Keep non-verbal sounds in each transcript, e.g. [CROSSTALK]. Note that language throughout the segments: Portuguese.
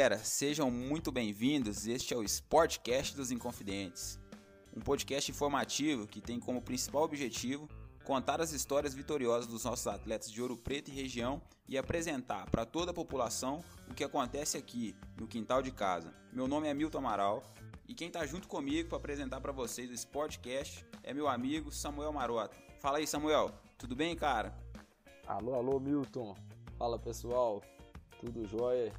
galera, sejam muito bem-vindos. Este é o Sportcast dos Inconfidentes, um podcast informativo que tem como principal objetivo contar as histórias vitoriosas dos nossos atletas de Ouro Preto e região e apresentar para toda a população o que acontece aqui no quintal de casa. Meu nome é Milton Amaral e quem está junto comigo para apresentar para vocês o Sportcast é meu amigo Samuel Marota. Fala aí, Samuel, tudo bem, cara? Alô, alô, Milton. Fala pessoal, tudo jóia?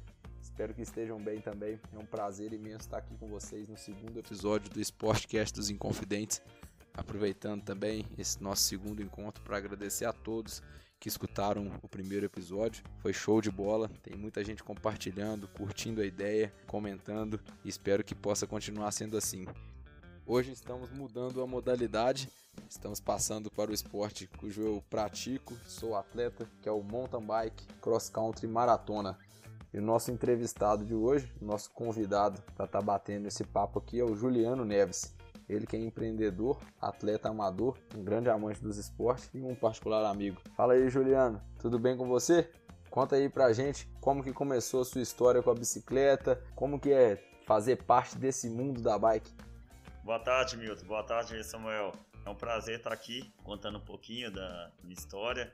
Espero que estejam bem também. É um prazer imenso estar aqui com vocês no segundo episódio do Sportcast dos Inconfidentes. Aproveitando também esse nosso segundo encontro para agradecer a todos que escutaram o primeiro episódio. Foi show de bola, tem muita gente compartilhando, curtindo a ideia, comentando e espero que possa continuar sendo assim. Hoje estamos mudando a modalidade, estamos passando para o esporte cujo eu pratico, sou atleta, que é o mountain bike, cross country maratona. E o nosso entrevistado de hoje, nosso convidado para estar tá batendo esse papo aqui é o Juliano Neves. Ele que é empreendedor, atleta amador, um grande amante dos esportes e um particular amigo. Fala aí, Juliano, tudo bem com você? Conta aí pra gente como que começou a sua história com a bicicleta, como que é fazer parte desse mundo da bike. Boa tarde, Milton. Boa tarde, Samuel. É um prazer estar aqui contando um pouquinho da minha história,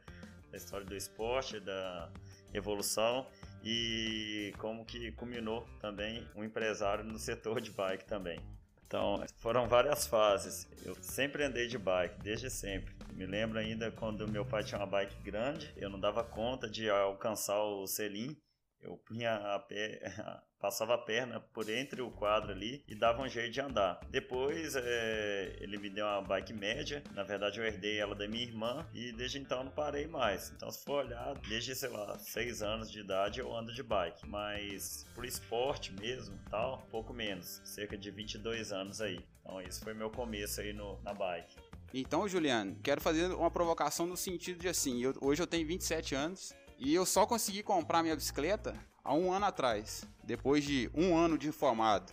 da história do esporte, da evolução e como que culminou também um empresário no setor de bike também. Então, foram várias fases. Eu sempre andei de bike, desde sempre. Me lembro ainda quando meu pai tinha uma bike grande, eu não dava conta de alcançar o selim. Eu punha a pé, [LAUGHS] passava a perna por entre o quadro ali e dava um jeito de andar. Depois é, ele me deu uma bike média, na verdade eu herdei ela da minha irmã e desde então não parei mais. Então se for olhar, desde sei lá, 6 anos de idade eu ando de bike, mas por esporte mesmo, tal, pouco menos, cerca de 22 anos aí. Então esse foi meu começo aí no, na bike. Então, Juliano, quero fazer uma provocação no sentido de assim, eu, hoje eu tenho 27 anos e eu só consegui comprar minha bicicleta há um ano atrás, depois de um ano de formado.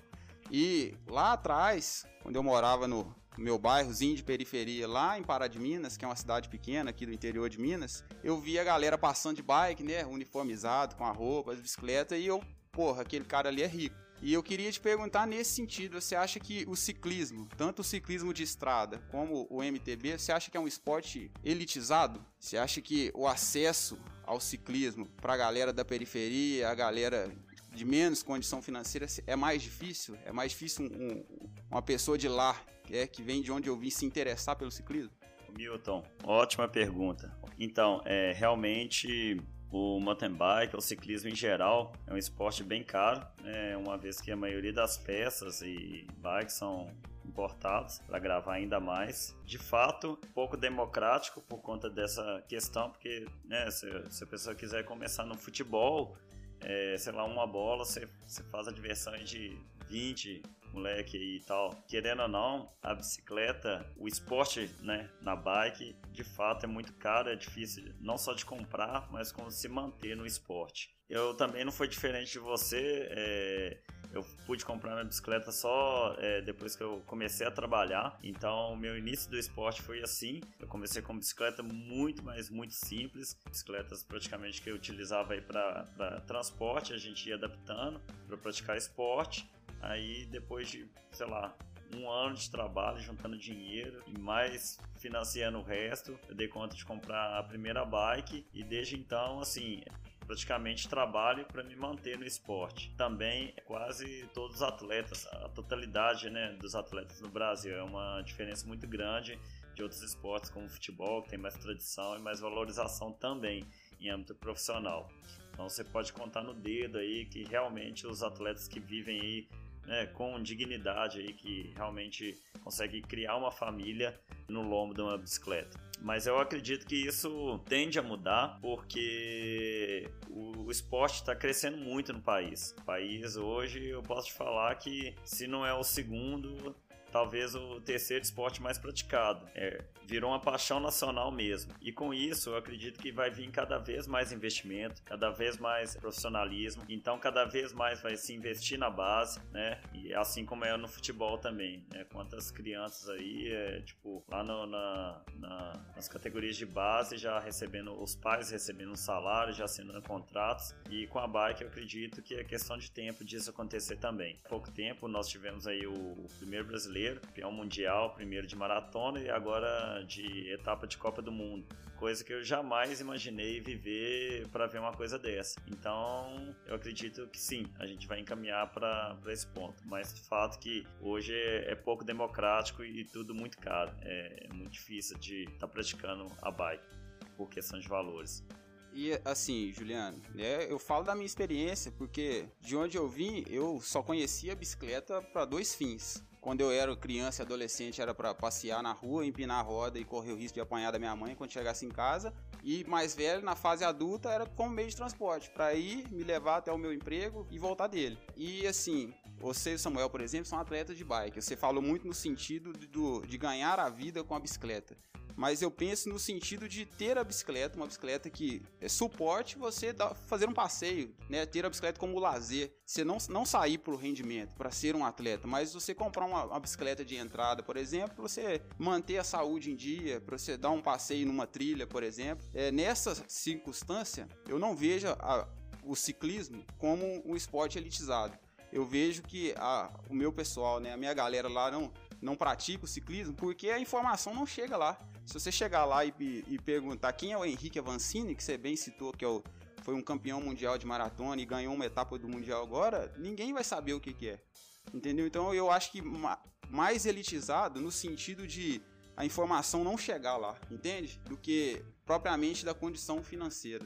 E lá atrás, quando eu morava no meu bairrozinho de periferia, lá em Pará de Minas, que é uma cidade pequena aqui do interior de Minas, eu via a galera passando de bike, né, uniformizado, com a roupa, as bicicletas, e eu, porra, aquele cara ali é rico. E eu queria te perguntar nesse sentido, você acha que o ciclismo, tanto o ciclismo de estrada como o MTB, você acha que é um esporte elitizado? Você acha que o acesso ao ciclismo para a galera da periferia, a galera de menos condição financeira é mais difícil? É mais difícil um, um, uma pessoa de lá, que, é, que vem de onde eu vim, se interessar pelo ciclismo? Milton, ótima pergunta. Então, é, realmente o mountain bike, o ciclismo em geral, é um esporte bem caro, né? uma vez que a maioria das peças e bikes são importados para gravar ainda mais. De fato, pouco democrático por conta dessa questão, porque né, se, se a pessoa quiser começar no futebol, é, sei lá, uma bola, você, você faz a diversão de 20 moleque e tal. Querendo ou não, a bicicleta, o esporte, né, na bike, de fato é muito caro, é difícil não só de comprar, mas como se manter no esporte. Eu também não foi diferente de você. É, eu pude comprar minha bicicleta só é, depois que eu comecei a trabalhar. Então, meu início do esporte foi assim. Eu comecei com bicicleta muito, mas muito simples. Bicicletas praticamente que eu utilizava aí para transporte. A gente ia adaptando para praticar esporte. Aí depois de, sei lá, um ano de trabalho, juntando dinheiro e mais financiando o resto, eu dei conta de comprar a primeira bike e desde então, assim, praticamente trabalho para me manter no esporte. Também quase todos os atletas, a totalidade né, dos atletas no Brasil é uma diferença muito grande de outros esportes como o futebol, que tem mais tradição e mais valorização também em âmbito profissional. Então você pode contar no dedo aí que realmente os atletas que vivem aí né, com dignidade aí, que realmente consegue criar uma família no lombo de uma bicicleta. Mas eu acredito que isso tende a mudar porque o, o esporte está crescendo muito no país. O país hoje, eu posso te falar que se não é o segundo, talvez o terceiro esporte mais praticado. É, virou uma paixão nacional mesmo. E com isso, eu acredito que vai vir cada vez mais investimento, cada vez mais profissionalismo. Então, cada vez mais vai se investir na base, né? E assim como é no futebol também, né? Quantas crianças aí, é, tipo, lá no, na, na, nas categorias de base, já recebendo, os pais recebendo salário, já assinando contratos. E com a bike, eu acredito que é questão de tempo disso acontecer também. Há pouco tempo, nós tivemos aí o, o primeiro brasileiro, campeão mundial, primeiro de maratona e agora de etapa de Copa do Mundo. Coisa que eu jamais imaginei viver para ver uma coisa dessa. Então, eu acredito que sim, a gente vai encaminhar para esse ponto. Mas de fato que hoje é, é pouco democrático e tudo muito caro. É, é muito difícil de estar tá praticando a bike por questão de valores. E assim, Juliano, né, eu falo da minha experiência, porque de onde eu vim, eu só conhecia a bicicleta para dois fins. Quando eu era criança e adolescente era para passear na rua, empinar a roda e correr o risco de apanhar da minha mãe quando chegasse em casa. E mais velho, na fase adulta, era como meio de transporte, para ir me levar até o meu emprego e voltar dele. E assim, você e o Samuel, por exemplo, são atletas de bike. Você falou muito no sentido de, de ganhar a vida com a bicicleta mas eu penso no sentido de ter a bicicleta, uma bicicleta que é suporte você dar, fazer um passeio, né? Ter a bicicleta como lazer. Você não, não sair para o rendimento, para ser um atleta, mas você comprar uma, uma, bicicleta de entrada, por exemplo, para você manter a saúde em dia, para você dar um passeio numa trilha, por exemplo. É, nessa circunstância, eu não vejo a, o ciclismo como um esporte elitizado. Eu vejo que a, o meu pessoal, né, a minha galera lá não, não pratica o ciclismo porque a informação não chega lá. Se você chegar lá e, e perguntar quem é o Henrique Avancini, que você bem citou que é o, foi um campeão mundial de maratona e ganhou uma etapa do mundial agora, ninguém vai saber o que, que é. Entendeu? Então eu acho que mais elitizado no sentido de a informação não chegar lá, entende? Do que propriamente da condição financeira.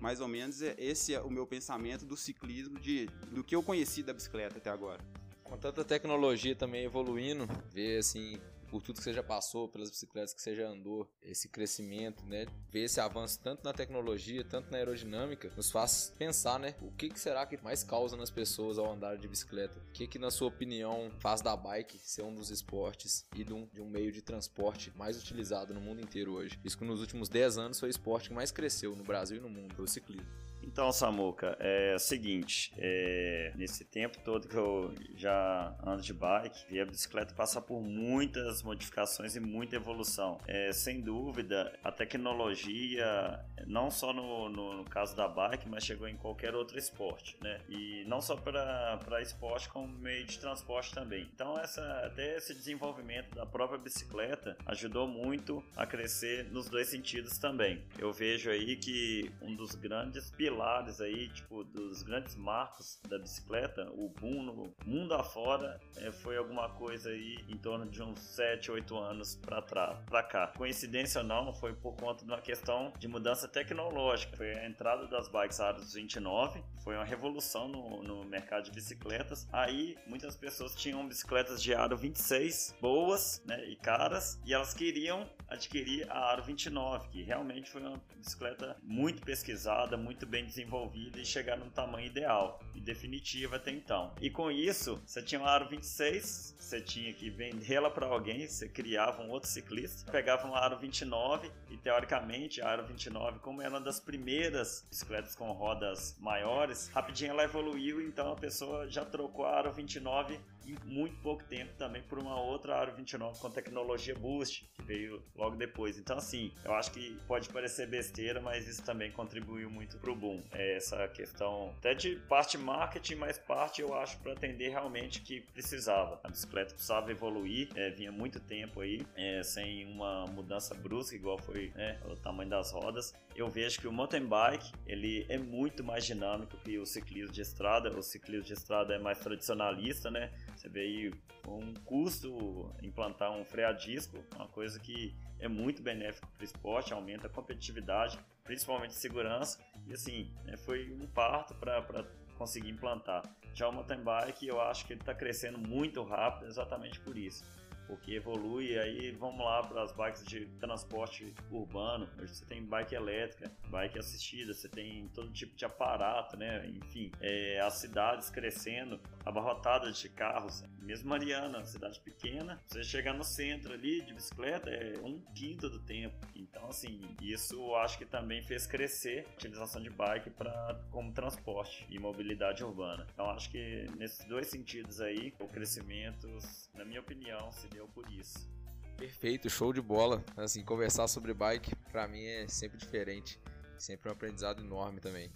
Mais ou menos é, esse é o meu pensamento do ciclismo, de, do que eu conheci da bicicleta até agora. Com tanta tecnologia também evoluindo, ver assim por tudo que você já passou, pelas bicicletas que você já andou, esse crescimento, né? Ver esse avanço tanto na tecnologia, tanto na aerodinâmica, nos faz pensar, né? O que, que será que mais causa nas pessoas ao andar de bicicleta? O que, que na sua opinião, faz da bike ser um dos esportes e de um, de um meio de transporte mais utilizado no mundo inteiro hoje? Isso que nos últimos 10 anos foi o esporte que mais cresceu no Brasil e no mundo, o ciclismo. Então, Samuca, é o seguinte, é, nesse tempo todo que eu já ando de bike, vi a bicicleta passar por muitas modificações e muita evolução. É, sem dúvida, a tecnologia, não só no, no, no, caso da bike, mas chegou em qualquer outro esporte, né? E não só para esporte, como meio de transporte também. Então, essa, até esse desenvolvimento da própria bicicleta ajudou muito a crescer nos dois sentidos também. Eu vejo aí que um dos grandes pilares pilares aí, tipo, dos grandes marcos da bicicleta, o boom no mundo afora é, foi alguma coisa aí em torno de uns 7, 8 anos para trás, para cá. Coincidência ou não, foi por conta de uma questão de mudança tecnológica. Foi a entrada das bikes Aros 29, foi uma revolução no, no mercado de bicicletas. Aí muitas pessoas tinham bicicletas de aro 26 boas, né, e caras, e elas queriam adquirir a aro 29, que realmente foi uma bicicleta muito pesquisada, muito bem desenvolvida e chegar no tamanho ideal e definitivo até então. E com isso, você tinha uma aro 26, você tinha que vendê-la para alguém, você criava um outro ciclista, pegava uma aro 29 e teoricamente a aro 29, como era uma das primeiras bicicletas com rodas maiores, rapidinho ela evoluiu, então a pessoa já trocou a aro 29 em muito pouco tempo também por uma outra Aro 29 com tecnologia Boost, que veio logo depois. Então, assim, eu acho que pode parecer besteira, mas isso também contribuiu muito pro boom. É essa questão até de parte marketing, mas parte eu acho para atender realmente que precisava. A bicicleta precisava evoluir, é, vinha muito tempo aí, é, sem uma mudança brusca, igual foi né, o tamanho das rodas. Eu vejo que o mountain bike ele é muito mais dinâmico que o ciclismo de estrada. O ciclismo de estrada é mais tradicionalista, né? Você vê aí um custo implantar um freio a disco, uma coisa que é muito benéfico para o esporte, aumenta a competitividade, principalmente segurança. E assim, né, foi um parto para conseguir implantar. Já o mountain bike, eu acho que ele está crescendo muito rápido exatamente por isso. Porque evolui aí vamos lá para as bikes de transporte urbano. Hoje você tem bike elétrica, bike assistida, você tem todo tipo de aparato, né? Enfim, é, as cidades crescendo, abarrotadas de carros. Mesmo Mariana, cidade pequena, você chegar no centro ali de bicicleta é um quinto do tempo. Então, assim, isso acho que também fez crescer a utilização de bike para como transporte e mobilidade urbana. Então, acho que nesses dois sentidos aí, o crescimento, na minha opinião, se deu por isso. Perfeito, show de bola. Assim, conversar sobre bike para mim é sempre diferente, sempre um aprendizado enorme também.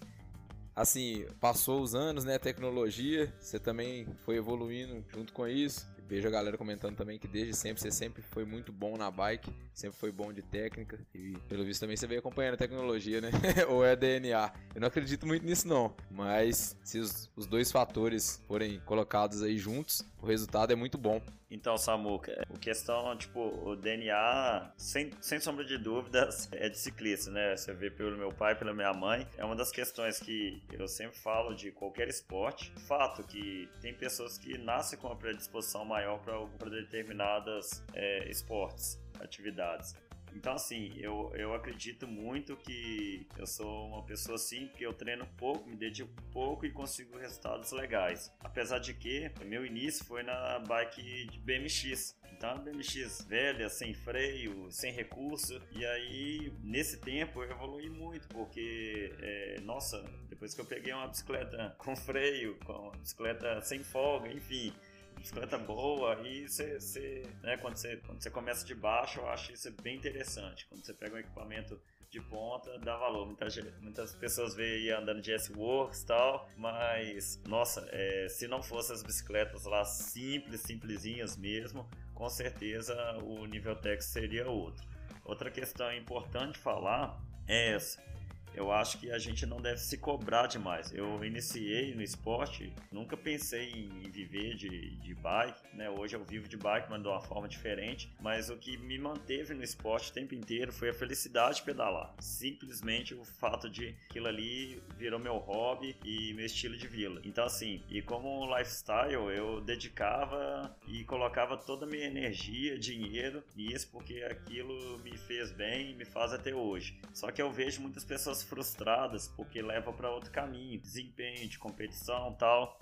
Assim, passou os anos, né, tecnologia, você também foi evoluindo junto com isso. Vejo a galera comentando também que desde sempre você sempre foi muito bom na bike, sempre foi bom de técnica e pelo visto também você veio acompanhando a tecnologia, né? [LAUGHS] Ou é DNA. Eu não acredito muito nisso não, mas se os, os dois fatores forem colocados aí juntos, o resultado é muito bom. Então, Samuca, o questão, tipo, o DNA, sem, sem sombra de dúvidas, é de ciclista, né? Você vê pelo meu pai, pela minha mãe, é uma das questões que eu sempre falo de qualquer esporte. Fato que tem pessoas que nascem com uma predisposição maior para determinadas é, esportes, atividades. Então, assim, eu, eu acredito muito que eu sou uma pessoa assim, que eu treino pouco, me dedico pouco e consigo resultados legais. Apesar de que meu início foi na bike de BMX. Então, BMX velha, sem freio, sem recurso. E aí, nesse tempo, eu evolui muito, porque, é, nossa, depois que eu peguei uma bicicleta com freio, com uma bicicleta sem folga, enfim bicicleta boa e você, você, né, quando você quando você começa de baixo eu acho isso bem interessante. Quando você pega um equipamento de ponta dá valor. Muitas, muitas pessoas veem aí andando de S-Works tal mas nossa é, se não fossem as bicicletas lá simples simplesinhas mesmo com certeza o nível tech seria outro. Outra questão importante falar é essa eu acho que a gente não deve se cobrar demais. Eu iniciei no esporte, nunca pensei em viver de, de bike, né? Hoje eu vivo de bike, mas de uma forma diferente. Mas o que me manteve no esporte o tempo inteiro foi a felicidade de pedalar. Simplesmente o fato de aquilo ali virou meu hobby e meu estilo de vida. Então, assim, e como lifestyle, eu dedicava e colocava toda a minha energia, dinheiro nisso, porque aquilo me fez bem e me faz até hoje. Só que eu vejo muitas pessoas frustradas porque leva para outro caminho, desempenho de competição tal.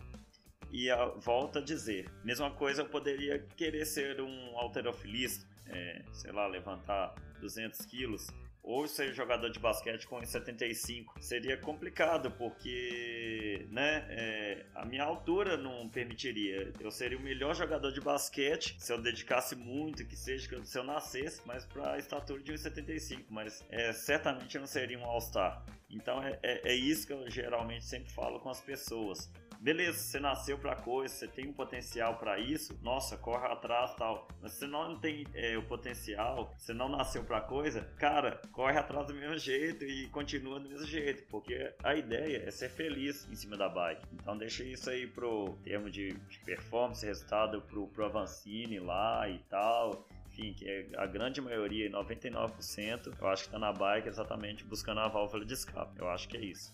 E a, volta a dizer, mesma coisa eu poderia querer ser um alterofilista, é, sei lá, levantar 200 quilos ou ser jogador de basquete com 75 seria complicado porque né é, a minha altura não permitiria. Eu seria o melhor jogador de basquete se eu dedicasse muito que seja se eu nascesse mas para a estatura de 1,75 mas é, certamente eu não seria um All-Star. Então é, é, é isso que eu geralmente sempre falo com as pessoas beleza, você nasceu para coisa, você tem um potencial para isso, nossa, corre atrás tal. Mas se você não tem é, o potencial, você não nasceu para coisa, cara, corre atrás do mesmo jeito e continua do mesmo jeito, porque a ideia é ser feliz em cima da bike. Então deixa isso aí pro termo de, de performance, resultado pro, Avancini lá e tal enfim, que é a grande maioria, 99%, eu acho que está na bike exatamente buscando a válvula de escape. Eu acho que é isso.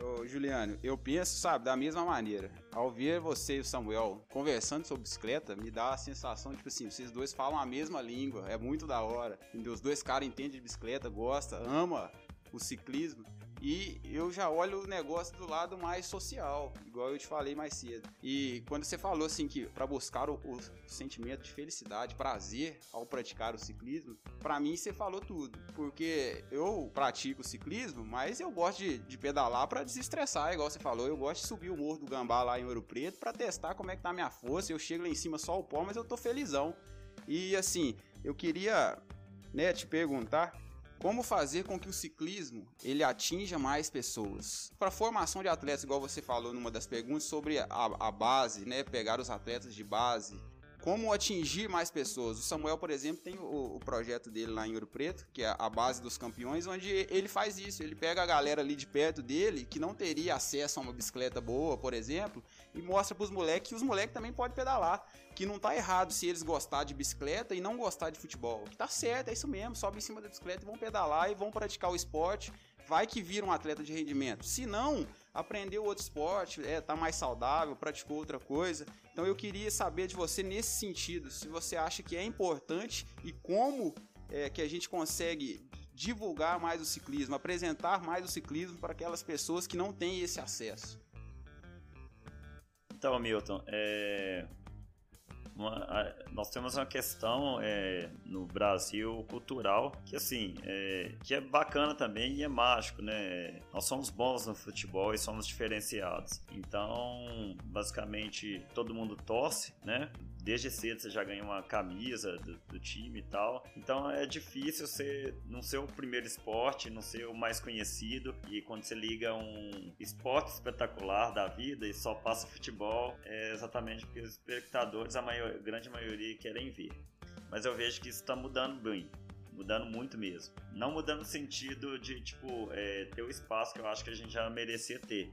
Ô, Juliano, eu penso, sabe, da mesma maneira. Ao ver você e o Samuel conversando sobre bicicleta, me dá a sensação, tipo assim, vocês dois falam a mesma língua, é muito da hora. Os dois caras entendem de bicicleta, gosta, ama o ciclismo. E eu já olho o negócio do lado mais social, igual eu te falei mais cedo. E quando você falou assim que para buscar o, o, sentimento de felicidade, prazer ao praticar o ciclismo, para mim você falou tudo. Porque eu pratico ciclismo, mas eu gosto de, de pedalar para desestressar, igual você falou. Eu gosto de subir o Morro do Gambá lá em Ouro Preto para testar como é que tá a minha força. Eu chego lá em cima só o pó, mas eu tô felizão. E assim, eu queria né, te perguntar como fazer com que o ciclismo ele atinja mais pessoas? Para formação de atletas, igual você falou numa das perguntas sobre a, a base, né? Pegar os atletas de base, como atingir mais pessoas. O Samuel, por exemplo, tem o, o, projeto dele lá em Ouro Preto, que é a base dos campeões, onde ele faz isso. Ele pega a galera ali de perto dele, que não teria acesso a uma bicicleta boa, por exemplo, e mostra para os moleques que os moleques também podem pedalar. Que não tá errado se eles gostar de bicicleta e não gostar de futebol. Que tá certo, é isso mesmo. Sobe em cima da bicicleta e vão pedalar e vão praticar o esporte. Vai que vira um atleta de rendimento. Se não, aprendeu outro esporte, é, tá mais saudável, praticou outra coisa. Então eu queria saber de você nesse sentido, se você acha que é importante e como é, que a gente consegue divulgar mais o ciclismo, apresentar mais o ciclismo para aquelas pessoas que não têm esse acesso. Então, Milton, é, uma, nós temos uma questão é, no Brasil cultural que assim é, que é bacana também e é mágico, né? Nós somos bons no futebol e somos diferenciados. Então, basicamente, todo mundo torce, né? Desde cedo você já ganha uma camisa do, do, time e tal. Então é difícil você não ser o primeiro esporte, não ser o mais conhecido. E quando você liga um esporte espetacular da vida e só passa futebol, é exatamente porque os espectadores, a maior, grande maioria, querem ver. Mas eu vejo que isso está mudando bem mudando muito mesmo. Não mudando no sentido de, tipo, é, ter o espaço que eu acho que a gente já merecia ter,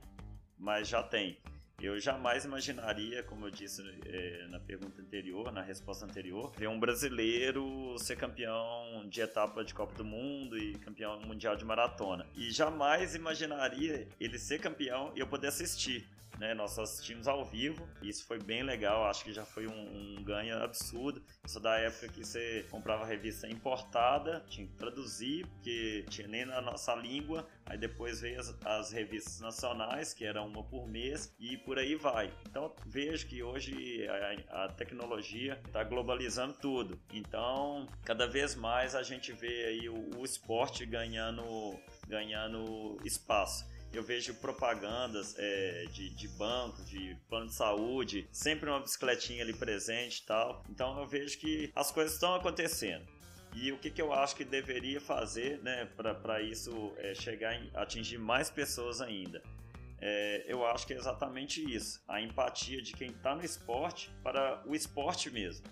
mas já tem. Eu jamais imaginaria, como eu disse é, na pergunta anterior, na resposta anterior, ver um brasileiro ser campeão de etapa de Copa do Mundo e campeão mundial de maratona. E jamais imaginaria ele ser campeão e eu poder assistir né? Nós assistimos ao vivo, e isso foi bem legal, acho que já foi um, um ganho absurdo. Isso da época que você comprava revista importada, tinha que traduzir, porque tinha nem na nossa língua, aí depois veio as, as revistas nacionais, que era uma por mês, e por aí vai. Então vejo que hoje a, a tecnologia está globalizando tudo. Então, cada vez mais a gente vê aí o, o esporte ganhando, ganhando espaço eu vejo propagandas é, de, de banco, de plano de saúde, sempre uma bicicletinha ali presente e tal. Então eu vejo que as coisas estão acontecendo. E o que, que eu acho que deveria fazer né, para isso é, chegar em atingir mais pessoas ainda? É, eu acho que é exatamente isso: a empatia de quem está no esporte para o esporte mesmo.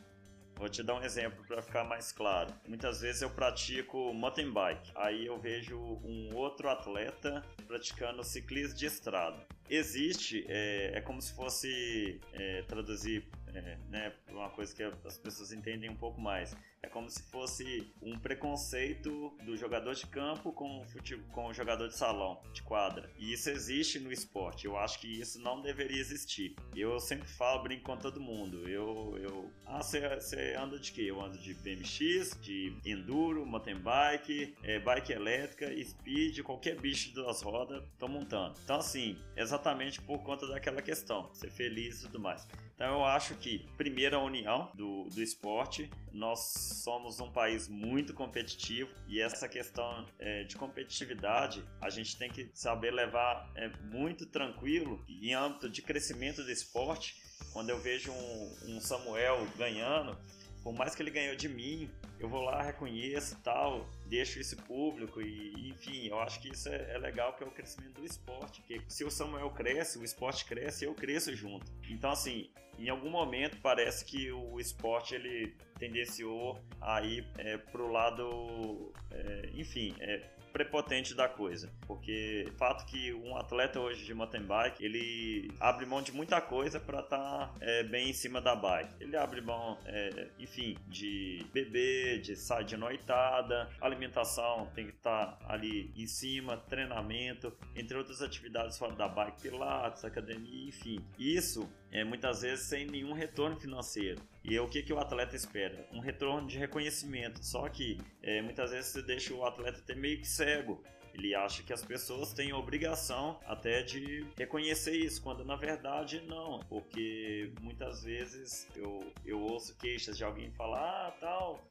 Vou te dar um exemplo para ficar mais claro. Muitas vezes eu pratico mountain bike, aí eu vejo um outro atleta praticando ciclismo de estrada. Existe, é, é como se fosse é, traduzir é, né, uma coisa que as pessoas entendem um pouco mais. É como se fosse um preconceito do jogador de campo com, com o jogador de salão, de quadra. E isso existe no esporte. Eu acho que isso não deveria existir. Eu sempre falo, brinco com todo mundo. Eu. eu ah, você anda de quê? Eu ando de BMX, de enduro, mountain bike, é, bike elétrica, speed, qualquer bicho de duas rodas, tô montando. Então, assim, exatamente por conta daquela questão, ser feliz e tudo mais. Então eu acho que, primeiro, a união do, do esporte. Nós somos um país muito competitivo e essa questão é, de competitividade a gente tem que saber levar é, muito tranquilo em âmbito de crescimento do esporte. Quando eu vejo um, um Samuel ganhando, por mais que ele ganhou de mim, eu vou lá, reconheço tal, deixo isso público e, enfim, eu acho que isso é, é legal que é o crescimento do esporte, porque se o Samuel cresce, o esporte cresce, eu cresço junto. Então, assim, em algum momento parece que o esporte ele tendenciou a ir é, pro lado, é, enfim, é, prepotente da coisa. Porque fato que um atleta hoje de mountain bike, ele abre mão de muita coisa para estar tá, é, bem em cima da bike. Ele abre mão, é, enfim, de beber, de sair de noitada, alimentação tem que estar tá ali em cima, treinamento, entre outras atividades fora da bike, pilates, academia, enfim. Isso é muitas vezes sem nenhum retorno financeiro. E é o que, que o atleta espera? Um retorno de reconhecimento. Só que é, muitas vezes você deixa o atleta ter meio que cego. Ele acha que as pessoas têm obrigação até de reconhecer isso, quando na verdade não. Porque muitas vezes eu, eu ouço queixas de alguém falar: ah, tal,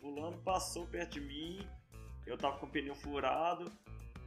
Fulano passou perto de mim, eu tava com o pneu furado,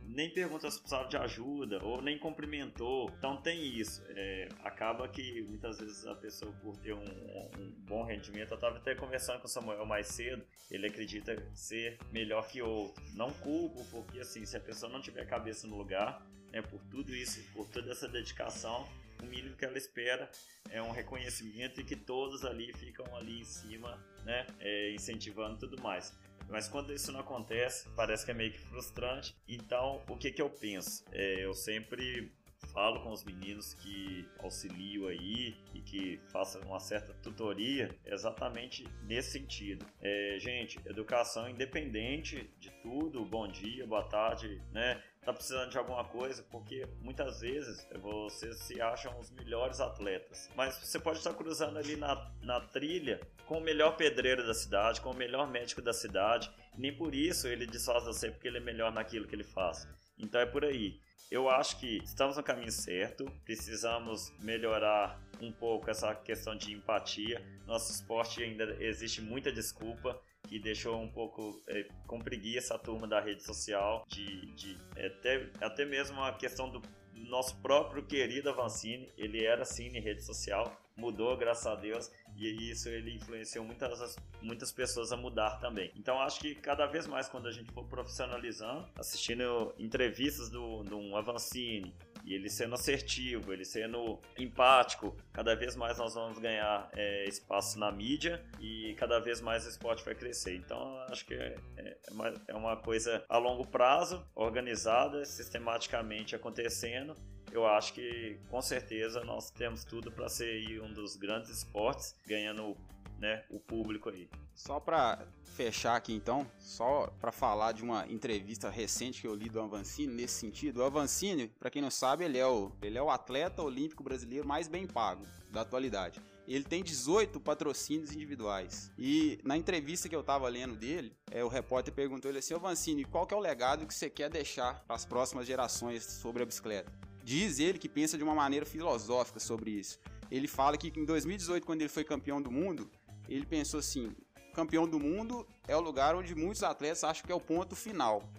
nem perguntou se precisava de ajuda ou nem cumprimentou. Então tem isso. É, acaba que muitas vezes a pessoa, por ter um, um, bom rendimento, eu estava até conversando com o Samuel mais cedo, ele acredita ser melhor que outro. Não culpo, porque assim, se a pessoa não tiver cabeça no lugar, né, por tudo isso, por toda essa dedicação, o mínimo que ela espera é um reconhecimento e que todos ali ficam ali em cima, né, é, incentivando tudo mais. Mas quando isso não acontece, parece que é meio que frustrante. Então, o que, que eu penso? É, eu sempre falo com os meninos que auxilio aí e que façam uma certa tutoria exatamente nesse sentido. É, gente, educação independente de tudo, bom dia, boa tarde, né? Tá precisando de alguma coisa, porque muitas vezes vocês se acham os melhores atletas. Mas você pode estar cruzando ali na, na trilha com o melhor pedreiro da cidade, com o melhor médico da cidade. Nem por isso ele desfaz você porque ele é melhor naquilo que ele faz. Então é por aí. Eu acho que estamos no caminho certo, precisamos melhorar um pouco essa questão de empatia. Nosso esporte ainda existe muita desculpa que deixou um pouco é, com preguiça turma da rede social, de, de até, até mesmo a questão do nosso próprio querido Avancini, ele era cine rede social, mudou, graças a Deus, e isso ele influenciou muitas, muitas pessoas a mudar também. Então acho que cada vez mais quando a gente for profissionalizando, assistindo entrevistas do, do um Avancini, e ele sendo assertivo, ele sendo empático, cada vez mais nós vamos ganhar é, espaço na mídia e cada vez mais o esporte vai crescer. Então, acho que é, é, uma, é uma coisa a longo prazo, organizada, sistematicamente acontecendo eu acho que com certeza nós temos tudo para ser um dos grandes esportes, ganhando né, o público aí. Só para fechar aqui então, só para falar de uma entrevista recente que eu li do Avancini nesse sentido. O Avancini, para quem não sabe, ele é, o, ele é o atleta olímpico brasileiro mais bem pago da atualidade. Ele tem 18 patrocínios individuais. E na entrevista que eu tava lendo dele, é, o repórter perguntou ele assim: Ô Vancini, qual que é o legado que você quer deixar para as próximas gerações sobre a bicicleta? Diz ele que pensa de uma maneira filosófica sobre isso. Ele fala que em 2018, quando ele foi campeão do mundo, ele pensou assim: campeão do mundo é o lugar onde muitos atletas acham que é o ponto final.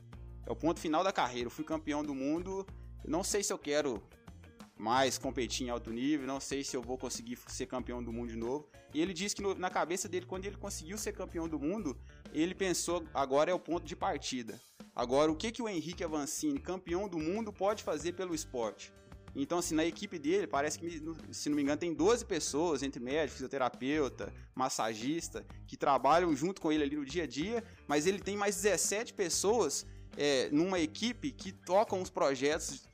É o ponto final da carreira. Eu fui campeão do mundo, não sei se eu quero mais competir em alto nível, não sei se eu vou conseguir ser campeão do mundo de novo. E ele disse que no, na cabeça dele, quando ele conseguiu ser campeão do mundo, ele pensou agora é o ponto de partida. Agora, o que, que o Henrique Avancini, campeão do mundo, pode fazer pelo esporte? Então, assim, na equipe dele, parece que, se não me engano, tem 12 pessoas, entre médico, fisioterapeuta, massagista, que trabalham junto com ele ali no dia a dia, mas ele tem mais 17 pessoas é, numa equipe que tocam os projetos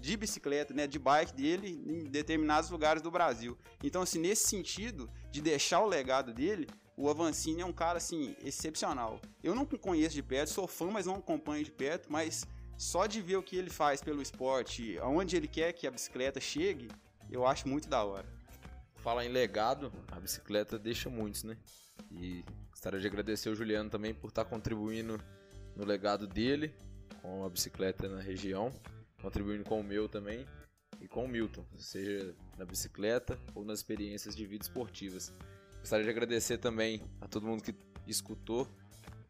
de bicicleta, né, de bike dele em determinados lugares do Brasil. Então, assim, nesse sentido de deixar o legado dele, o Avancini é um cara, assim, excepcional. Eu não conheço de perto, sou fã, mas não acompanho de perto, mas só de ver o que ele faz pelo esporte, aonde ele quer que a bicicleta chegue, eu acho muito da hora. Falar em legado, a bicicleta deixa muitos, né? E gostaria de agradecer o Juliano também por estar contribuindo no legado dele com a bicicleta na região, contribuindo com o meu também e com o Milton, seja na bicicleta ou nas experiências de vida esportivas. Gostaria de agradecer também a todo mundo que escutou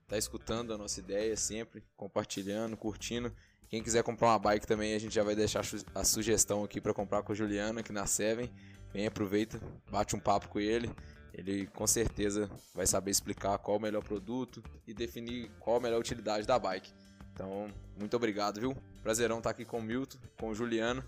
tá escutando a nossa ideia sempre, compartilhando, curtindo. Quem quiser comprar uma bike também, a gente já vai deixar a sugestão aqui para comprar com o Juliano aqui na Seven. Vem, aproveita, bate um papo com ele. Ele com certeza vai saber explicar qual o melhor produto e definir qual a melhor utilidade da bike. Então, muito obrigado, viu? Prazerão estar aqui com o Milton, com o Juliano.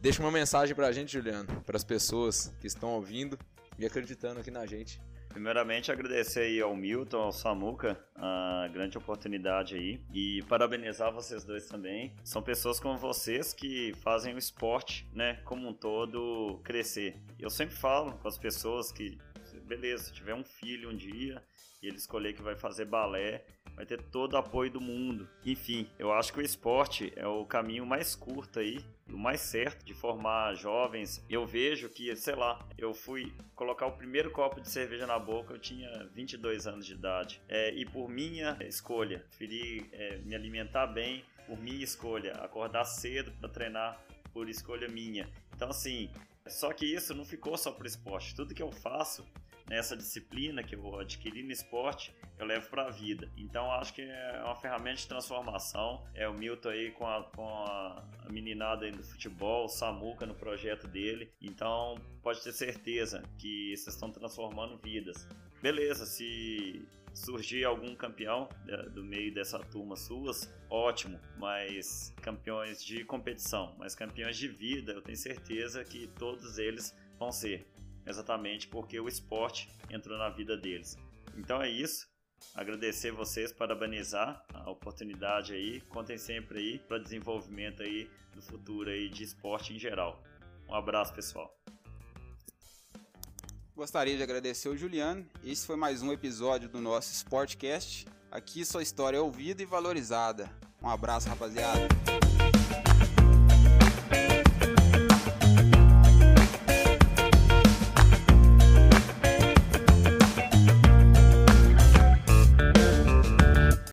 Deixa uma mensagem pra gente, Juliano, para as pessoas que estão ouvindo e acreditando aqui na gente. Primeiramente, agradecer aí ao Milton, ao Samuca, a grande oportunidade aí. E parabenizar vocês dois também. São pessoas como vocês que fazem o esporte, né, como um todo, crescer. Eu sempre falo com as pessoas que, beleza, se tiver um filho um dia e ele escolher que vai fazer balé, vai ter todo o apoio do mundo. Enfim, eu acho que o esporte é o caminho mais curto aí, o mais certo de formar jovens. Eu vejo que, sei lá, eu fui colocar o primeiro copo de cerveja na boca, eu tinha 22 anos de idade. É, e por minha escolha, preferi é, me alimentar bem, por minha escolha, acordar cedo para treinar por escolha minha. Então, assim, só que isso não ficou só pro esporte. Tudo que eu faço nessa disciplina que eu vou adquirir no esporte, eu levo para a vida. Então acho que é uma ferramenta de transformação. É o Milton aí com a, com a meninada aí do futebol, o Samuca no projeto dele. Então pode ter certeza que vocês estão transformando vidas. Beleza, se surgir algum campeão é, do meio dessa turma suas, ótimo, mas campeões de competição, mas campeões de vida, eu tenho certeza que todos eles vão ser exatamente porque o esporte entrou na vida deles. Então é isso. agradecer vocês, parabenizar a oportunidade aí. Contem sempre aí para desenvolvimento aí do futuro aí de esporte em geral. Um abraço, pessoal. Gostaria de agradecer o Juliano. Esse foi mais um episódio do nosso Sportcast. Aqui sua história é ouvida e valorizada. Um abraço, rapaziada.